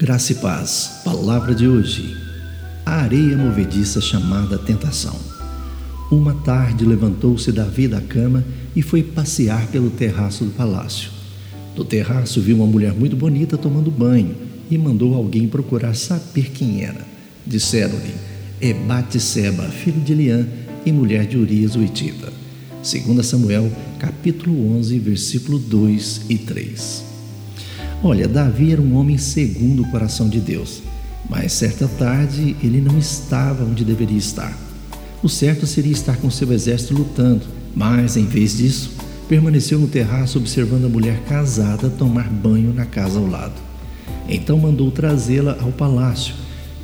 Graça e paz. Palavra de hoje. A areia movediça chamada tentação. Uma tarde levantou-se Davi da cama e foi passear pelo terraço do palácio. No terraço viu uma mulher muito bonita tomando banho e mandou alguém procurar saber quem era. Disseram-lhe: É Batseba, filho de Eliã e mulher de Urias o Etita. Segundo Samuel, capítulo 11, versículo 2 e 3. Olha, Davi era um homem segundo o coração de Deus, mas certa tarde ele não estava onde deveria estar. O certo seria estar com seu exército lutando, mas em vez disso, permaneceu no terraço observando a mulher casada tomar banho na casa ao lado. Então mandou trazê-la ao palácio,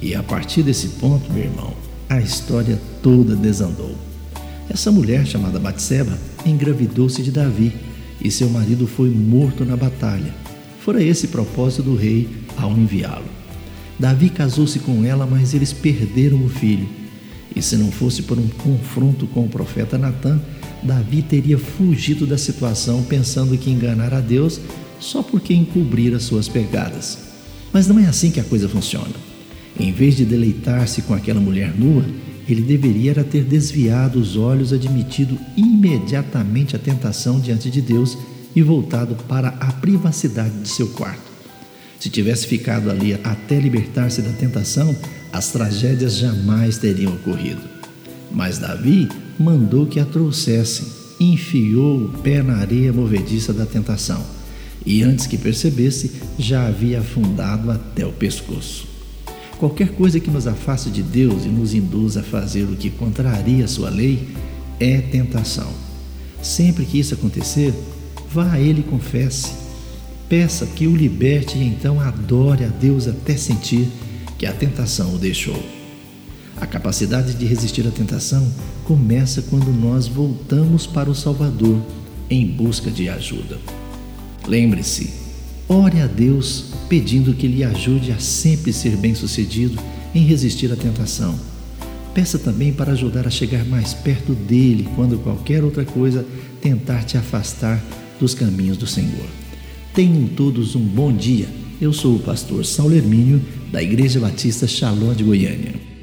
e a partir desse ponto, meu irmão, a história toda desandou. Essa mulher chamada Batseba engravidou-se de Davi, e seu marido foi morto na batalha Fora esse propósito do rei ao enviá-lo. Davi casou-se com ela, mas eles perderam o filho. E se não fosse por um confronto com o profeta Natã, Davi teria fugido da situação pensando que enganar a Deus só porque encobrira suas pegadas. Mas não é assim que a coisa funciona. Em vez de deleitar-se com aquela mulher nua, ele deveria ter desviado os olhos, admitido imediatamente a tentação diante de Deus e voltado para a privacidade de seu quarto. Se tivesse ficado ali até libertar-se da tentação, as tragédias jamais teriam ocorrido. Mas Davi mandou que a trouxessem, enfiou o pé na areia movediça da tentação e, antes que percebesse, já havia afundado até o pescoço. Qualquer coisa que nos afaste de Deus e nos induza a fazer o que contraria a sua lei é tentação. Sempre que isso acontecer, Vá a Ele e confesse. Peça que o liberte e então adore a Deus até sentir que a tentação o deixou. A capacidade de resistir à tentação começa quando nós voltamos para o Salvador em busca de ajuda. Lembre-se, ore a Deus pedindo que lhe ajude a sempre ser bem-sucedido em resistir à tentação. Peça também para ajudar a chegar mais perto dele quando qualquer outra coisa tentar te afastar dos caminhos do Senhor. Tenham todos um bom dia. Eu sou o pastor Saulo Hermínio, da Igreja Batista Shalom de Goiânia.